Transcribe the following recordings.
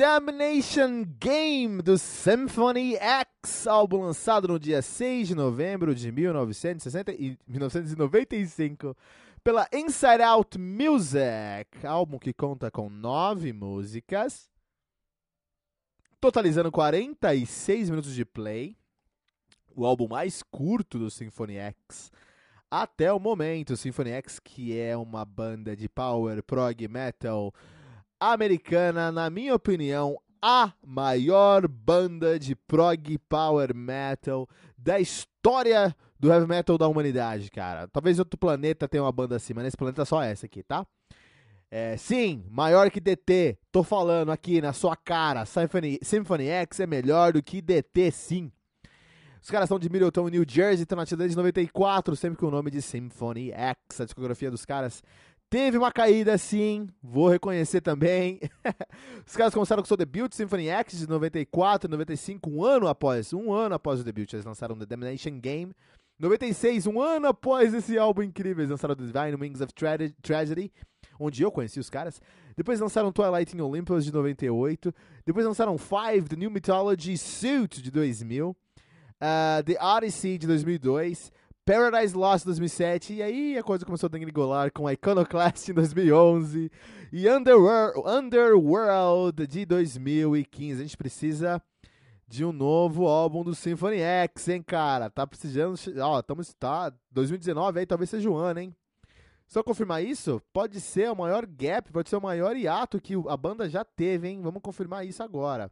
Damnation Game do Symphony X, álbum lançado no dia 6 de novembro de 1960 e 1995 pela Inside Out Music, álbum que conta com nove músicas, totalizando 46 minutos de play, o álbum mais curto do Symphony X até o momento. Symphony X, que é uma banda de power prog metal americana, na minha opinião, a maior banda de prog power metal da história do heavy metal da humanidade, cara. Talvez outro planeta tenha uma banda assim, mas nesse planeta é só essa aqui, tá? É, sim, maior que DT. Tô falando aqui na sua cara. Symphony, Symphony X é melhor do que DT, sim. Os caras são de Middleton, New Jersey, estão na desde 94, sempre com o nome de Symphony X. A discografia dos caras Teve uma caída sim, vou reconhecer também. Os caras começaram com o seu debut, Symphony X, de 94, 95, um ano após, um ano após o debut, eles lançaram The Damnation Game. 96, um ano após esse álbum incrível, eles lançaram The Divine Wings of Tra Tragedy, onde eu conheci os caras. Depois lançaram Twilight in Olympus, de 98. Depois lançaram Five, The New Mythology Suit, de 2000. Uh, The Odyssey, de 2002. Paradise Lost 2007, e aí a coisa começou a degringolar com Iconoclast em 2011 e Underworld, Underworld de 2015. A gente precisa de um novo álbum do Symphony X, hein, cara? Tá precisando, ó, estamos tá 2019 aí, talvez seja o ano, hein? Só confirmar isso, pode ser o maior gap, pode ser o maior hiato que a banda já teve, hein? Vamos confirmar isso agora.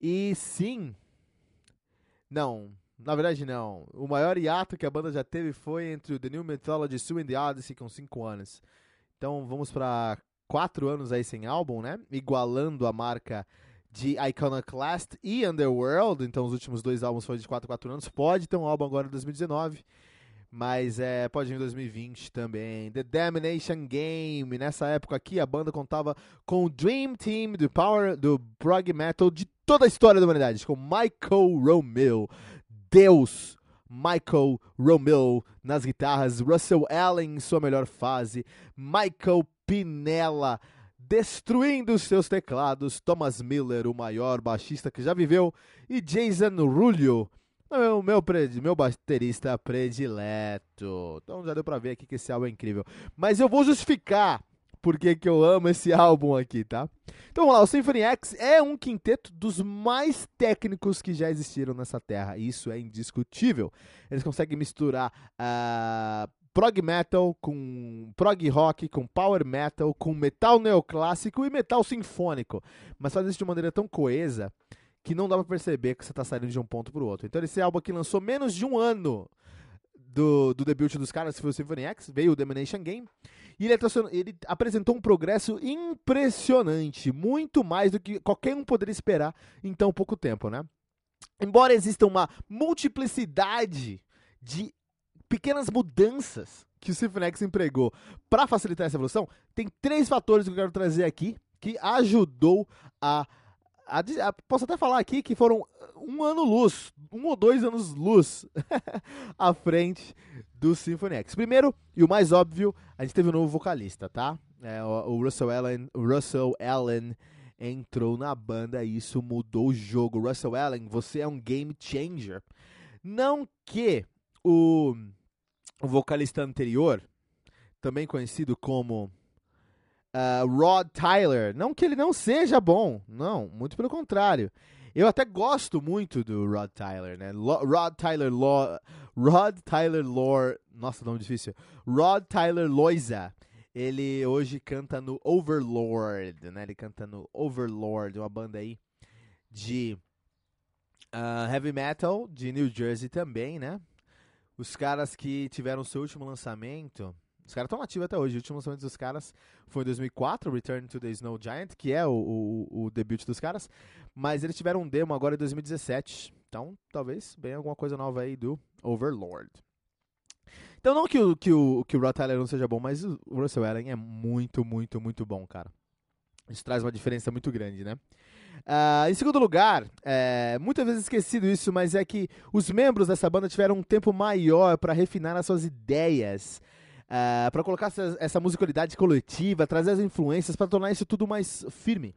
E sim, não, na verdade, não. O maior hiato que a banda já teve foi entre o The New Mythology and the Odyssey, com 5 anos. Então vamos para 4 anos aí sem álbum, né? Igualando a marca de Iconoclast e Underworld. Então os últimos dois álbuns foram de 4 4 anos. Pode ter um álbum agora em 2019. Mas é, pode vir em 2020 também. The Damnation Game. Nessa época aqui, a banda contava com o Dream Team do Power do prog metal de toda a história da humanidade, com Michael Romeo, Deus, Michael Romeo nas guitarras, Russell Allen em sua melhor fase, Michael Pinella destruindo seus teclados, Thomas Miller, o maior baixista que já viveu, e Jason Rulio, meu, meu, meu baterista predileto. Então já deu pra ver aqui que esse álbum é incrível. Mas eu vou justificar por que eu amo esse álbum aqui, tá? Então vamos lá, o Symphony X é um quinteto dos mais técnicos que já existiram nessa terra. Isso é indiscutível. Eles conseguem misturar uh, prog metal com prog rock, com power metal, com metal neoclássico e metal sinfônico. Mas faz isso de maneira tão coesa que não dá pra perceber que você tá saindo de um ponto pro outro. Então esse álbum aqui lançou menos de um ano do, do debut dos caras, foi o Symphony X, veio o Domination Game. E ele, ele, apresentou um progresso impressionante, muito mais do que qualquer um poderia esperar em tão pouco tempo, né? Embora exista uma multiplicidade de pequenas mudanças que o Symphony X empregou para facilitar essa evolução, tem três fatores que eu quero trazer aqui que ajudou a a, a, posso até falar aqui que foram um ano luz, um ou dois anos luz à frente do Symphony X. Primeiro, e o mais óbvio, a gente teve um novo vocalista, tá? É, o, o Russell Allen, Russell Allen entrou na banda e isso mudou o jogo. Russell Allen, você é um game changer. Não que o, o vocalista anterior, também conhecido como uh, Rod Tyler, não que ele não seja bom, não, muito pelo contrário. Eu até gosto muito do Rod Tyler, né? Lo Rod Tyler Law, Rod Tyler Lore, nossa, nome difícil. Rod Tyler Loiza. Ele hoje canta no Overlord, né? Ele canta no Overlord, uma banda aí de uh, heavy metal de New Jersey também, né? Os caras que tiveram seu último lançamento, os caras estão ativos até hoje. O último lançamento dos caras foi em 2004, Return to the Snow Giant, que é o, o, o debut dos caras. Mas eles tiveram um demo agora em 2017. Então, talvez venha alguma coisa nova aí do Overlord. Então, não que o, que o, que o Rod Tyler não seja bom, mas o Russell Allen é muito, muito, muito bom, cara. Isso traz uma diferença muito grande, né? Uh, em segundo lugar, é, muitas vezes esquecido isso, mas é que os membros dessa banda tiveram um tempo maior para refinar as suas ideias, uh, para colocar essa, essa musicalidade coletiva, trazer as influências, para tornar isso tudo mais firme.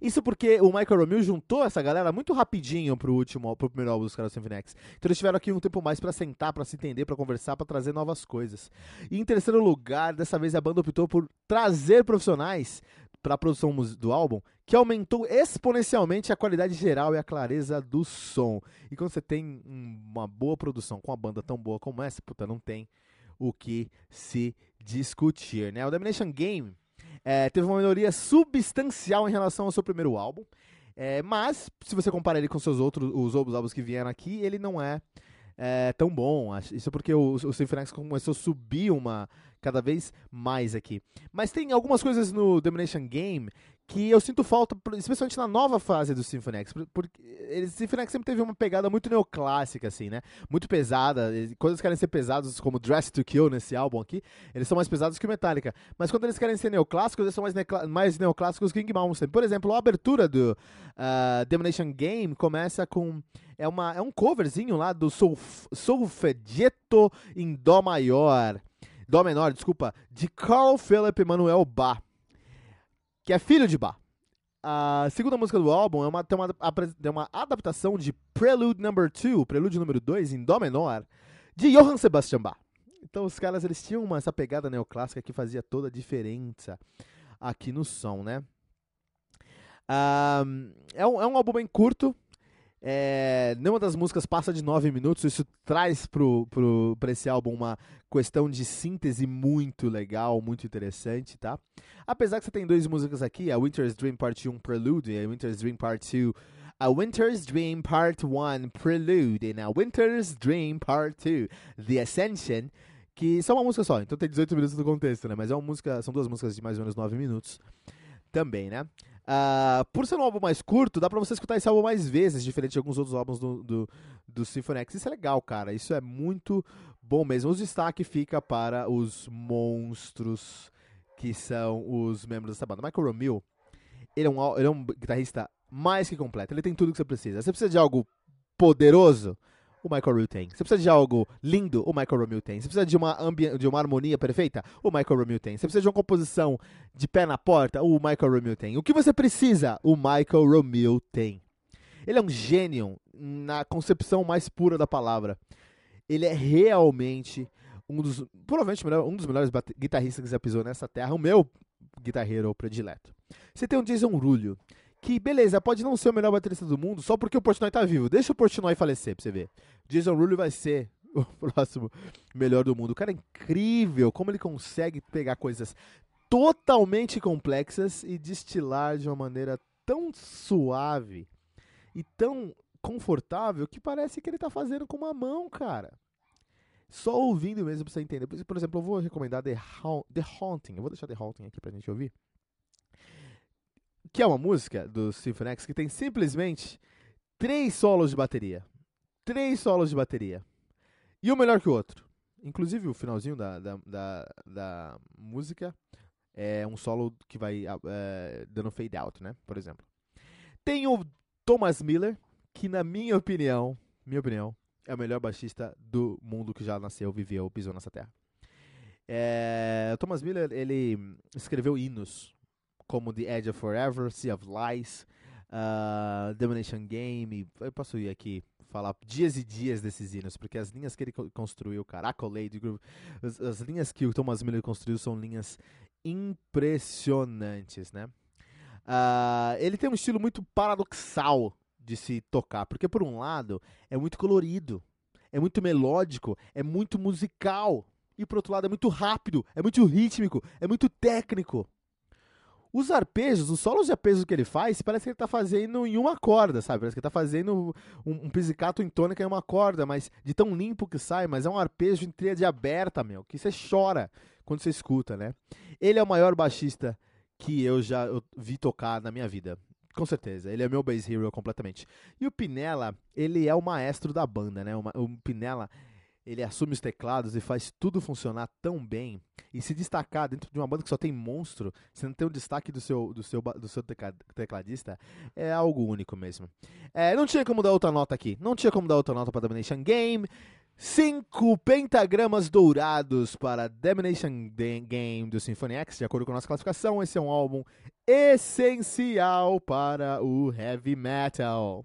Isso porque o Michael Romeo juntou essa galera muito rapidinho pro último, pro primeiro álbum dos caras Symphony X. Então eles tiveram aqui um tempo mais para sentar, para se entender, para conversar, para trazer novas coisas. E em terceiro lugar, dessa vez a banda optou por trazer profissionais para a produção do álbum, que aumentou exponencialmente a qualidade geral e a clareza do som. E quando você tem uma boa produção com uma banda tão boa como essa, puta, não tem o que se discutir, né? O Domination Game é, teve uma melhoria substancial em relação ao seu primeiro álbum. É, mas, se você comparar ele com seus outros, os outros álbuns que vieram aqui, ele não é, é tão bom. Isso é porque o, o Symphony X começou a subir uma cada vez mais aqui. Mas tem algumas coisas no Domination Game que eu sinto falta, especialmente na nova fase do Symphony X, porque o Symphony X sempre teve uma pegada muito neoclássica, assim, né? Muito pesada, coisas querem ser pesadas, como Dress to Kill nesse álbum aqui, eles são mais pesados que o Metallica. Mas quando eles querem ser neoclássicos, eles são mais, mais neoclássicos que o King Mountain. Por exemplo, a abertura do uh, Game começa com... É, uma, é um coverzinho lá do Solf Solfeggetto em Dó maior. Dó menor, desculpa, de Carl Philip Emanuel Bach que é filho de Bach. A segunda música do álbum é uma, tem, uma, tem uma adaptação de Prelude Number 2, Prelude número 2, em Dó menor, de Johann Sebastian Bach. Então os caras eles tinham uma, essa pegada neoclássica que fazia toda a diferença aqui no som, né? Um, é, um, é um álbum bem curto, é, nenhuma das músicas passa de 9 minutos, isso traz pra esse álbum uma questão de síntese muito legal, muito interessante, tá? Apesar que você tem duas músicas aqui, a Winter's Dream Part 1 Prelude e a Winter's Dream Part 2 a Winter's Dream Part 1 Prelude e a Winter's Dream Part 2 The Ascension, que são uma música só, então tem 18 minutos do contexto, né? Mas é uma música, são duas músicas de mais ou menos 9 minutos também, né? Uh, por ser um álbum mais curto, dá pra você escutar esse álbum mais vezes, diferente de alguns outros álbuns do, do, do Symphony X. Isso é legal, cara. Isso é muito bom mesmo. O destaque fica para os monstros que são os membros dessa banda. Michael Romeo, ele é um, ele é um guitarrista mais que completo. Ele tem tudo que você precisa. Você precisa de algo poderoso? O Michael Romeo tem. Você precisa de algo lindo, o Michael Romeo tem. Você precisa de uma, de uma harmonia perfeita, o Michael Romeo tem. Você precisa de uma composição de pé na porta, o Michael Romeo tem. O que você precisa, o Michael Romeo tem. Ele é um gênio na concepção mais pura da palavra. Ele é realmente um dos, provavelmente um dos melhores guitarristas que já pisou nessa terra, o meu guitarreiro predileto. Você tem o Jason Rullo, que, beleza, pode não ser o melhor baterista do mundo só porque o Portnoy tá vivo. Deixa o Portnoy falecer pra você ver. Jason Rulli vai ser o próximo melhor do mundo. O cara é incrível como ele consegue pegar coisas totalmente complexas e destilar de uma maneira tão suave e tão confortável que parece que ele tá fazendo com uma mão, cara. Só ouvindo mesmo pra você entender. Por exemplo, eu vou recomendar The, ha The Haunting. Eu vou deixar The Haunting aqui pra gente ouvir que é uma música do Symphony X que tem simplesmente três solos de bateria. Três solos de bateria. E um melhor que o outro. Inclusive o finalzinho da, da, da, da música é um solo que vai é, dando fade out, né? Por exemplo. Tem o Thomas Miller, que na minha opinião, minha opinião, é o melhor baixista do mundo que já nasceu, viveu, pisou nessa terra. É, Thomas Miller, ele escreveu hinos como The Edge of Forever, Sea of Lies, uh, Domination Game. Eu posso ir aqui falar dias e dias desses hinos, porque as linhas que ele construiu, cara, Accolade Groove, as, as linhas que o Thomas Miller construiu são linhas impressionantes, né? Uh, ele tem um estilo muito paradoxal de se tocar, porque por um lado é muito colorido, é muito melódico, é muito musical, e por outro lado é muito rápido, é muito rítmico, é muito técnico. Os arpejos, os solos de arpejos que ele faz, parece que ele está fazendo em uma corda, sabe? Parece que ele está fazendo um, um pizzicato em tônica em uma corda, mas de tão limpo que sai, mas é um arpejo em tríade aberta, meu, que você chora quando você escuta, né? Ele é o maior baixista que eu já vi tocar na minha vida. Com certeza, ele é meu bass hero completamente. E o Pinella, ele é o maestro da banda, né? O, Pinella, ele assume os teclados e faz tudo funcionar tão bem e se destacar dentro de uma banda que só tem monstro, você não tem o destaque do seu, do seu, do seu tecladista, é algo único mesmo. É, não tinha como dar outra nota aqui, não tinha como dar outra nota para Domination Game. Cinco pentagramas dourados para Domination Game do Symphony X, de acordo com a nossa classificação. Esse é um álbum essencial para o heavy metal.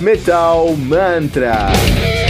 Metal Mantra.